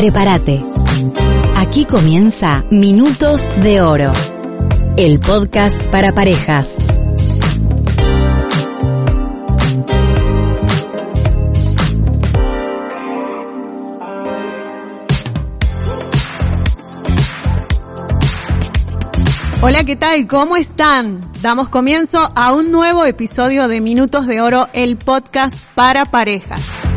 Prepárate. Aquí comienza Minutos de Oro, el podcast para parejas. Hola, ¿qué tal? ¿Cómo están? Damos comienzo a un nuevo episodio de Minutos de Oro, el podcast para parejas.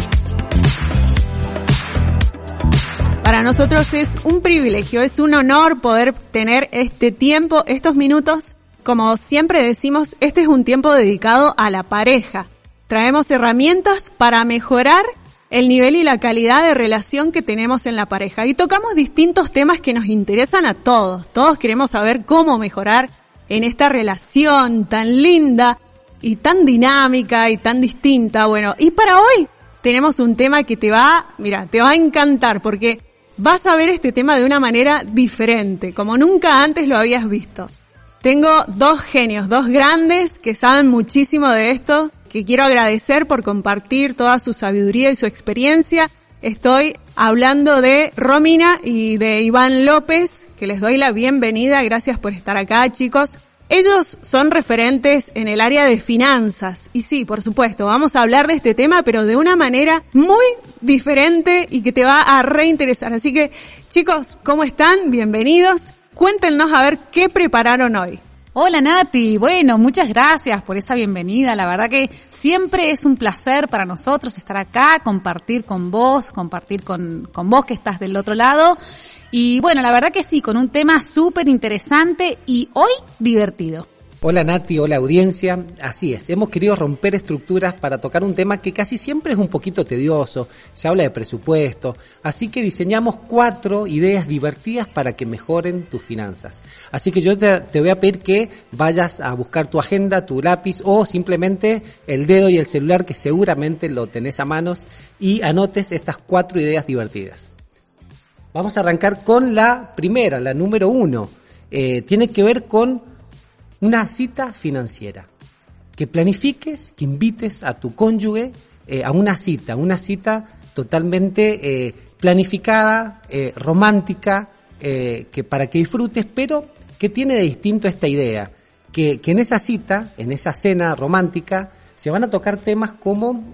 Para nosotros es un privilegio, es un honor poder tener este tiempo, estos minutos. Como siempre decimos, este es un tiempo dedicado a la pareja. Traemos herramientas para mejorar el nivel y la calidad de relación que tenemos en la pareja. Y tocamos distintos temas que nos interesan a todos. Todos queremos saber cómo mejorar en esta relación tan linda y tan dinámica y tan distinta. Bueno, y para hoy tenemos un tema que te va, mira, te va a encantar porque vas a ver este tema de una manera diferente, como nunca antes lo habías visto. Tengo dos genios, dos grandes que saben muchísimo de esto, que quiero agradecer por compartir toda su sabiduría y su experiencia. Estoy hablando de Romina y de Iván López, que les doy la bienvenida. Gracias por estar acá, chicos. Ellos son referentes en el área de finanzas. Y sí, por supuesto, vamos a hablar de este tema, pero de una manera muy diferente y que te va a reinteresar. Así que, chicos, ¿cómo están? Bienvenidos. Cuéntenos a ver qué prepararon hoy. Hola Nati, bueno, muchas gracias por esa bienvenida. La verdad que siempre es un placer para nosotros estar acá, compartir con vos, compartir con, con vos que estás del otro lado. Y bueno, la verdad que sí, con un tema súper interesante y hoy divertido. Hola Nati, hola audiencia. Así es, hemos querido romper estructuras para tocar un tema que casi siempre es un poquito tedioso, se habla de presupuesto, así que diseñamos cuatro ideas divertidas para que mejoren tus finanzas. Así que yo te, te voy a pedir que vayas a buscar tu agenda, tu lápiz o simplemente el dedo y el celular que seguramente lo tenés a manos y anotes estas cuatro ideas divertidas. Vamos a arrancar con la primera, la número uno. Eh, tiene que ver con una cita financiera. Que planifiques, que invites a tu cónyuge eh, a una cita, una cita totalmente eh, planificada, romántica, que para que disfrutes, pero que tiene de distinto esta idea, que, en esa cita, en esa cena romántica, se van a tocar temas como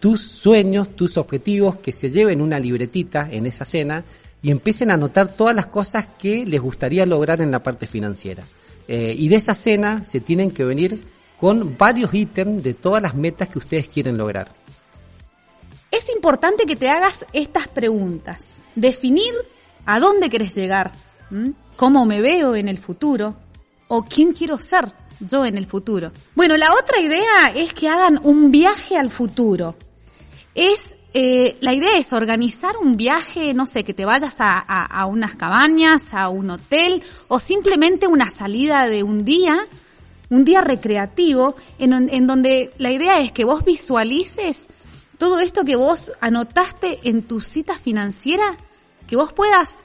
tus sueños, tus objetivos, que se lleven una libretita en esa cena y empiecen a anotar todas las cosas que les gustaría lograr en la parte financiera. Eh, y de esa cena se tienen que venir con varios ítems de todas las metas que ustedes quieren lograr. Es importante que te hagas estas preguntas. Definir a dónde quieres llegar, cómo me veo en el futuro o quién quiero ser yo en el futuro. Bueno, la otra idea es que hagan un viaje al futuro. Es eh, la idea es organizar un viaje, no sé, que te vayas a, unas cabañas, a un hotel o simplemente una salida de un día, un día recreativo, en, en donde la idea es que vos visualices todo esto que vos anotaste en tu cita financiera, que vos puedas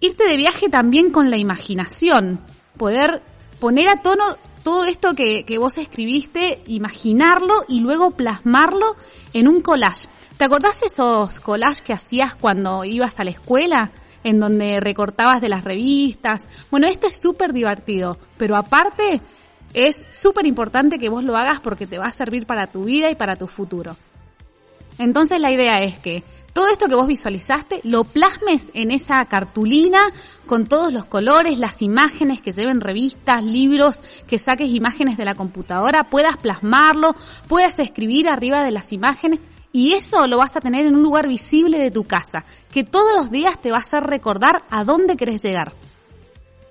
irte de viaje también con la imaginación, poder poner a tono todo esto que, que, vos escribiste, imaginarlo y luego plasmarlo en un collage. ¿Te acordás esos collages que hacías cuando ibas a la escuela? En donde recortabas de las revistas. Bueno, esto es súper divertido, pero aparte es súper importante que vos lo hagas porque te va a servir para tu vida y para tu futuro. Entonces la idea es que todo esto que vos visualizaste lo plasmes en esa cartulina con todos los colores, las imágenes que lleven revistas, libros, que saques imágenes de la computadora, puedas plasmarlo, puedas escribir arriba de las imágenes y eso lo vas a tener en un lugar visible de tu casa, que todos los días te va a hacer recordar a dónde querés llegar.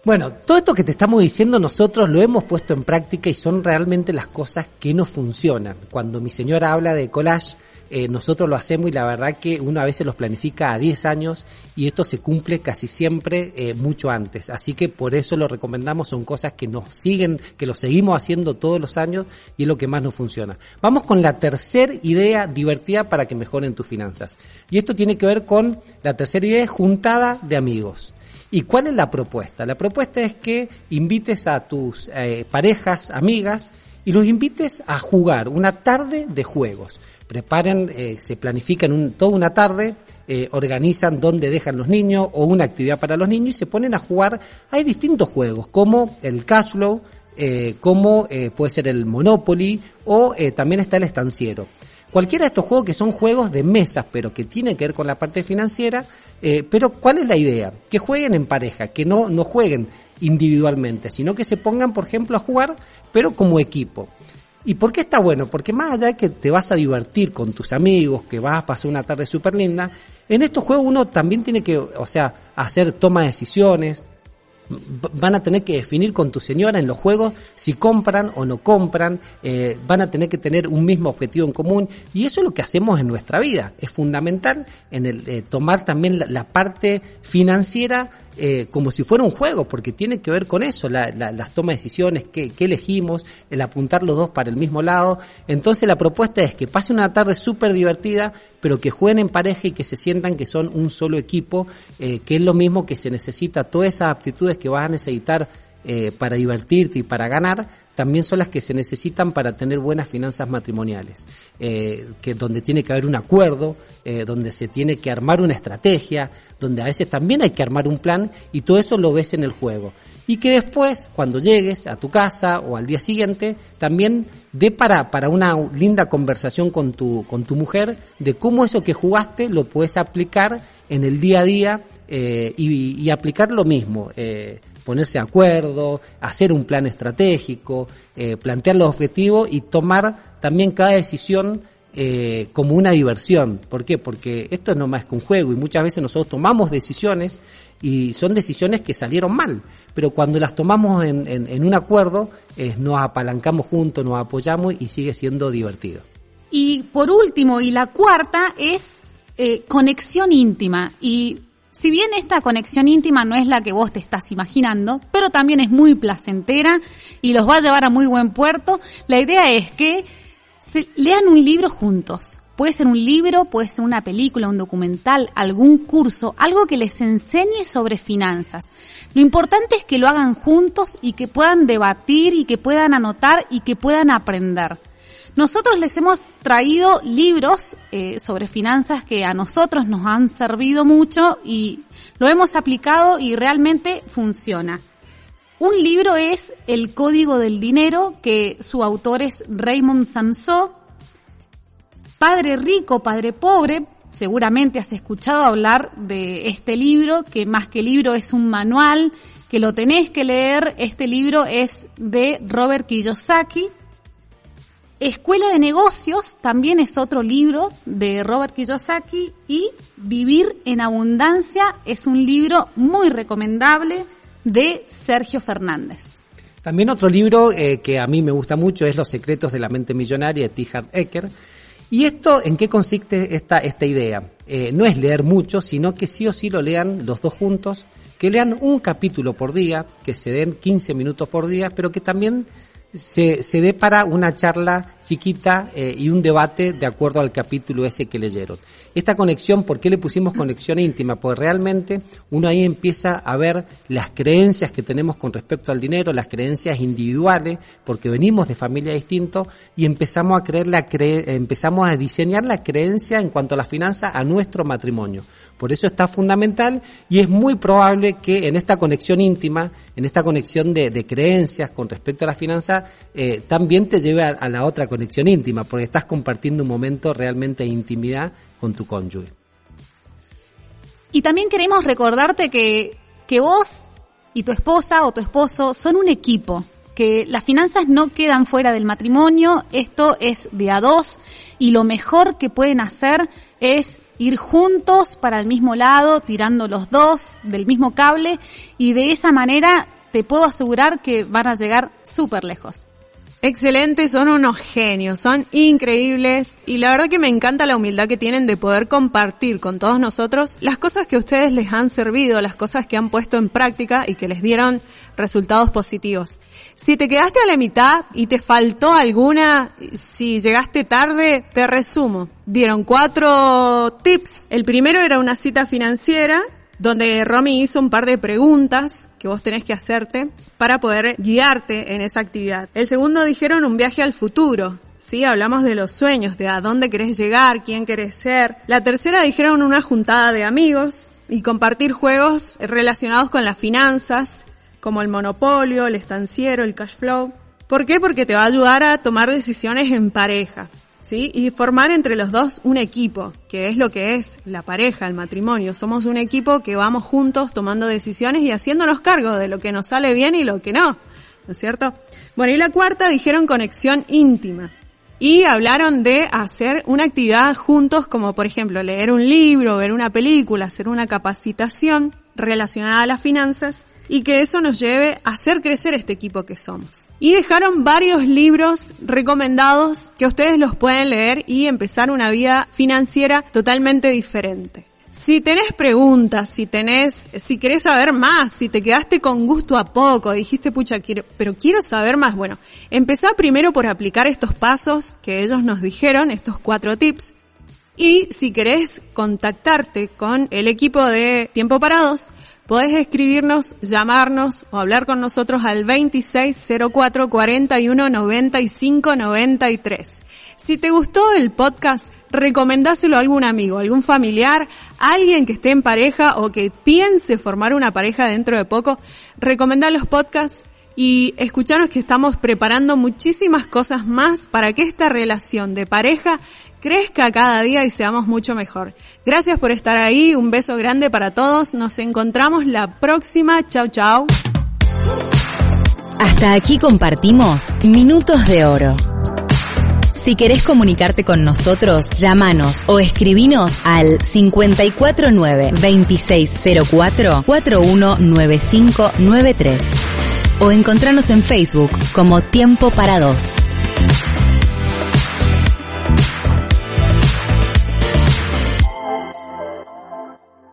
Bueno, todo esto que te estamos diciendo nosotros lo hemos puesto en práctica y son realmente las cosas que no funcionan. Cuando mi señora habla de collage, eh, nosotros lo hacemos y la verdad que uno a veces los planifica a 10 años y esto se cumple casi siempre eh, mucho antes. Así que por eso lo recomendamos, son cosas que nos siguen, que lo seguimos haciendo todos los años y es lo que más nos funciona. Vamos con la tercera idea divertida para que mejoren tus finanzas. Y esto tiene que ver con la tercera idea, juntada de amigos. ¿Y cuál es la propuesta? La propuesta es que invites a tus eh, parejas, amigas, y los invites a jugar una tarde de juegos. preparen, eh, se planifican toda una tarde, eh, organizan dónde dejan los niños o una actividad para los niños y se ponen a jugar. Hay distintos juegos, como el cash flow, eh, como eh, puede ser el Monopoly o eh, también está el estanciero. Cualquiera de estos juegos que son juegos de mesas, pero que tienen que ver con la parte financiera, eh, pero ¿cuál es la idea? Que jueguen en pareja, que no, no jueguen individualmente, sino que se pongan, por ejemplo, a jugar, pero como equipo. ¿Y por qué está bueno? Porque más allá de que te vas a divertir con tus amigos, que vas a pasar una tarde súper linda, en estos juegos uno también tiene que, o sea, hacer toma de decisiones, van a tener que definir con tu señora en los juegos si compran o no compran, eh, van a tener que tener un mismo objetivo en común y eso es lo que hacemos en nuestra vida. Es fundamental en el eh, tomar también la, la parte financiera eh, como si fuera un juego, porque tiene que ver con eso, la, la, las tomas de decisiones, qué, qué, elegimos, el apuntar los dos para el mismo lado. Entonces la propuesta es que pase una tarde súper divertida, pero que jueguen en pareja y que se sientan que son un solo equipo, eh, que es lo mismo que se necesita, todas esas aptitudes que vas a necesitar eh, para divertirte y para ganar, también son las que se necesitan para tener buenas finanzas matrimoniales, eh, que donde tiene que haber un acuerdo, eh, donde se tiene que armar una estrategia, donde a veces también hay que armar un plan y todo eso lo ves en el juego. Y que después, cuando llegues a tu casa o al día siguiente, también dé para, para una linda conversación con tu, con tu mujer de cómo eso que jugaste lo puedes aplicar en el día a día eh, y, y, aplicar lo mismo. Eh, ponerse de acuerdo, hacer un plan estratégico, eh, plantear los objetivos y tomar también cada decisión eh, como una diversión. ¿Por qué? Porque esto no más que un juego y muchas veces nosotros tomamos decisiones y son decisiones que salieron mal, pero cuando las tomamos en, un acuerdo eh, nos apalancamos juntos, nos apoyamos y sigue siendo divertido. Y por último, y la cuarta es conexión íntima. Y si bien esta conexión íntima no es la que vos te estás imaginando, pero también es muy placentera y los va a llevar a muy buen puerto, la idea es que se lean un libro juntos. Puede ser un libro, puede ser una película, un documental, algún curso, algo que les enseñe sobre finanzas. Lo importante es que lo hagan juntos y que puedan debatir y que puedan anotar y que puedan aprender. Nosotros les hemos traído libros eh, sobre finanzas que a nosotros nos han servido mucho y lo hemos aplicado y realmente funciona. Un libro es El Código del Dinero, que su autor es Raymond Samso. Padre Rico, Padre Pobre, seguramente has escuchado hablar de este libro, que más que libro es un manual, que lo tenés que leer. Este libro es de Robert Kiyosaki. Escuela de Negocios también es otro libro de Robert Kiyosaki y Vivir en Abundancia es un libro muy recomendable de Sergio Fernández. También otro libro eh, que a mí me gusta mucho es Los secretos de la mente millonaria de T. Harv Eker. ¿Y esto en qué consiste esta, esta idea? Eh, no es leer mucho, sino que sí o sí lo lean los dos juntos, que lean un capítulo por día, que se den 15 minutos por día, pero que también se, se dé para una charla chiquita eh, y un debate de acuerdo al capítulo ese que leyeron. Esta conexión, ¿por qué le pusimos conexión íntima? Pues realmente uno ahí empieza a ver las creencias que tenemos con respecto al dinero, las creencias individuales, porque venimos de familias distintas y empezamos a creer la cre empezamos a diseñar la creencia en cuanto a la finanza a nuestro matrimonio. Por eso está fundamental y es muy probable que en esta conexión íntima, en esta conexión de, creencias con respecto a la finanza, eh, también te lleve a, a, la otra conexión íntima, porque estás compartiendo un momento realmente de intimidad con tu cónyuge. Y también queremos recordarte que, que vos y tu esposa o tu esposo son un equipo, que las finanzas no quedan fuera del matrimonio, esto es de a dos y lo mejor que pueden hacer es ir juntos para el mismo lado, tirando los dos del mismo cable y de esa manera te puedo asegurar que van a llegar súper lejos. Excelente, son unos genios, son increíbles y la verdad que me encanta la humildad que tienen de poder compartir con todos nosotros las cosas que ustedes les han servido, las cosas que han puesto en práctica y que les dieron resultados positivos. Si te quedaste a la mitad y te faltó alguna, si llegaste tarde, te resumo. Dieron cuatro tips. El primero era una cita financiera donde Romy hizo un par de preguntas que vos tenés que hacerte para poder guiarte en esa actividad. El segundo dijeron un viaje al futuro, Sí, hablamos de los sueños, de a dónde querés llegar, quién querés ser. La tercera dijeron una juntada de amigos y compartir juegos relacionados con las finanzas, como el monopolio, el estanciero, el cash flow. ¿Por qué? Porque te va a ayudar a tomar decisiones en pareja. ¿Sí? Y formar entre los dos un equipo, que es lo que es la pareja, el matrimonio. Somos un equipo que vamos juntos tomando decisiones y haciéndonos cargo de lo que nos sale bien y lo que no. ¿No es cierto? Bueno, y la cuarta dijeron conexión íntima. Y hablaron de hacer una actividad juntos, como por ejemplo leer un libro, ver una película, hacer una capacitación relacionada a las finanzas y que eso nos lleve a hacer crecer este equipo que somos. Y dejaron varios libros recomendados que ustedes los pueden leer y empezar una vida financiera totalmente diferente. Si tenés preguntas, si tenés, si querés saber más, si te quedaste con gusto a poco, dijiste, pucha, pero quiero saber más, bueno, empezá primero por aplicar estos pasos que ellos nos dijeron, estos cuatro tips, y si querés contactarte con el equipo de Tiempo Parados, podés escribirnos, llamarnos o hablar con nosotros al 2604 41 95 93. Si te gustó el podcast, recomendáselo a algún amigo, algún familiar, alguien que esté en pareja o que piense formar una pareja dentro de poco. Recomendá los podcasts y escuchanos que estamos preparando muchísimas cosas más para que esta relación de pareja crezca cada día y seamos mucho mejor. Gracias por estar ahí, un beso grande para todos, nos encontramos la próxima, chao chao. Hasta aquí compartimos Minutos de Oro. Si querés comunicarte con nosotros, llámanos o escribinos al 549-2604-419593 o encontranos en Facebook como Tiempo para Dos.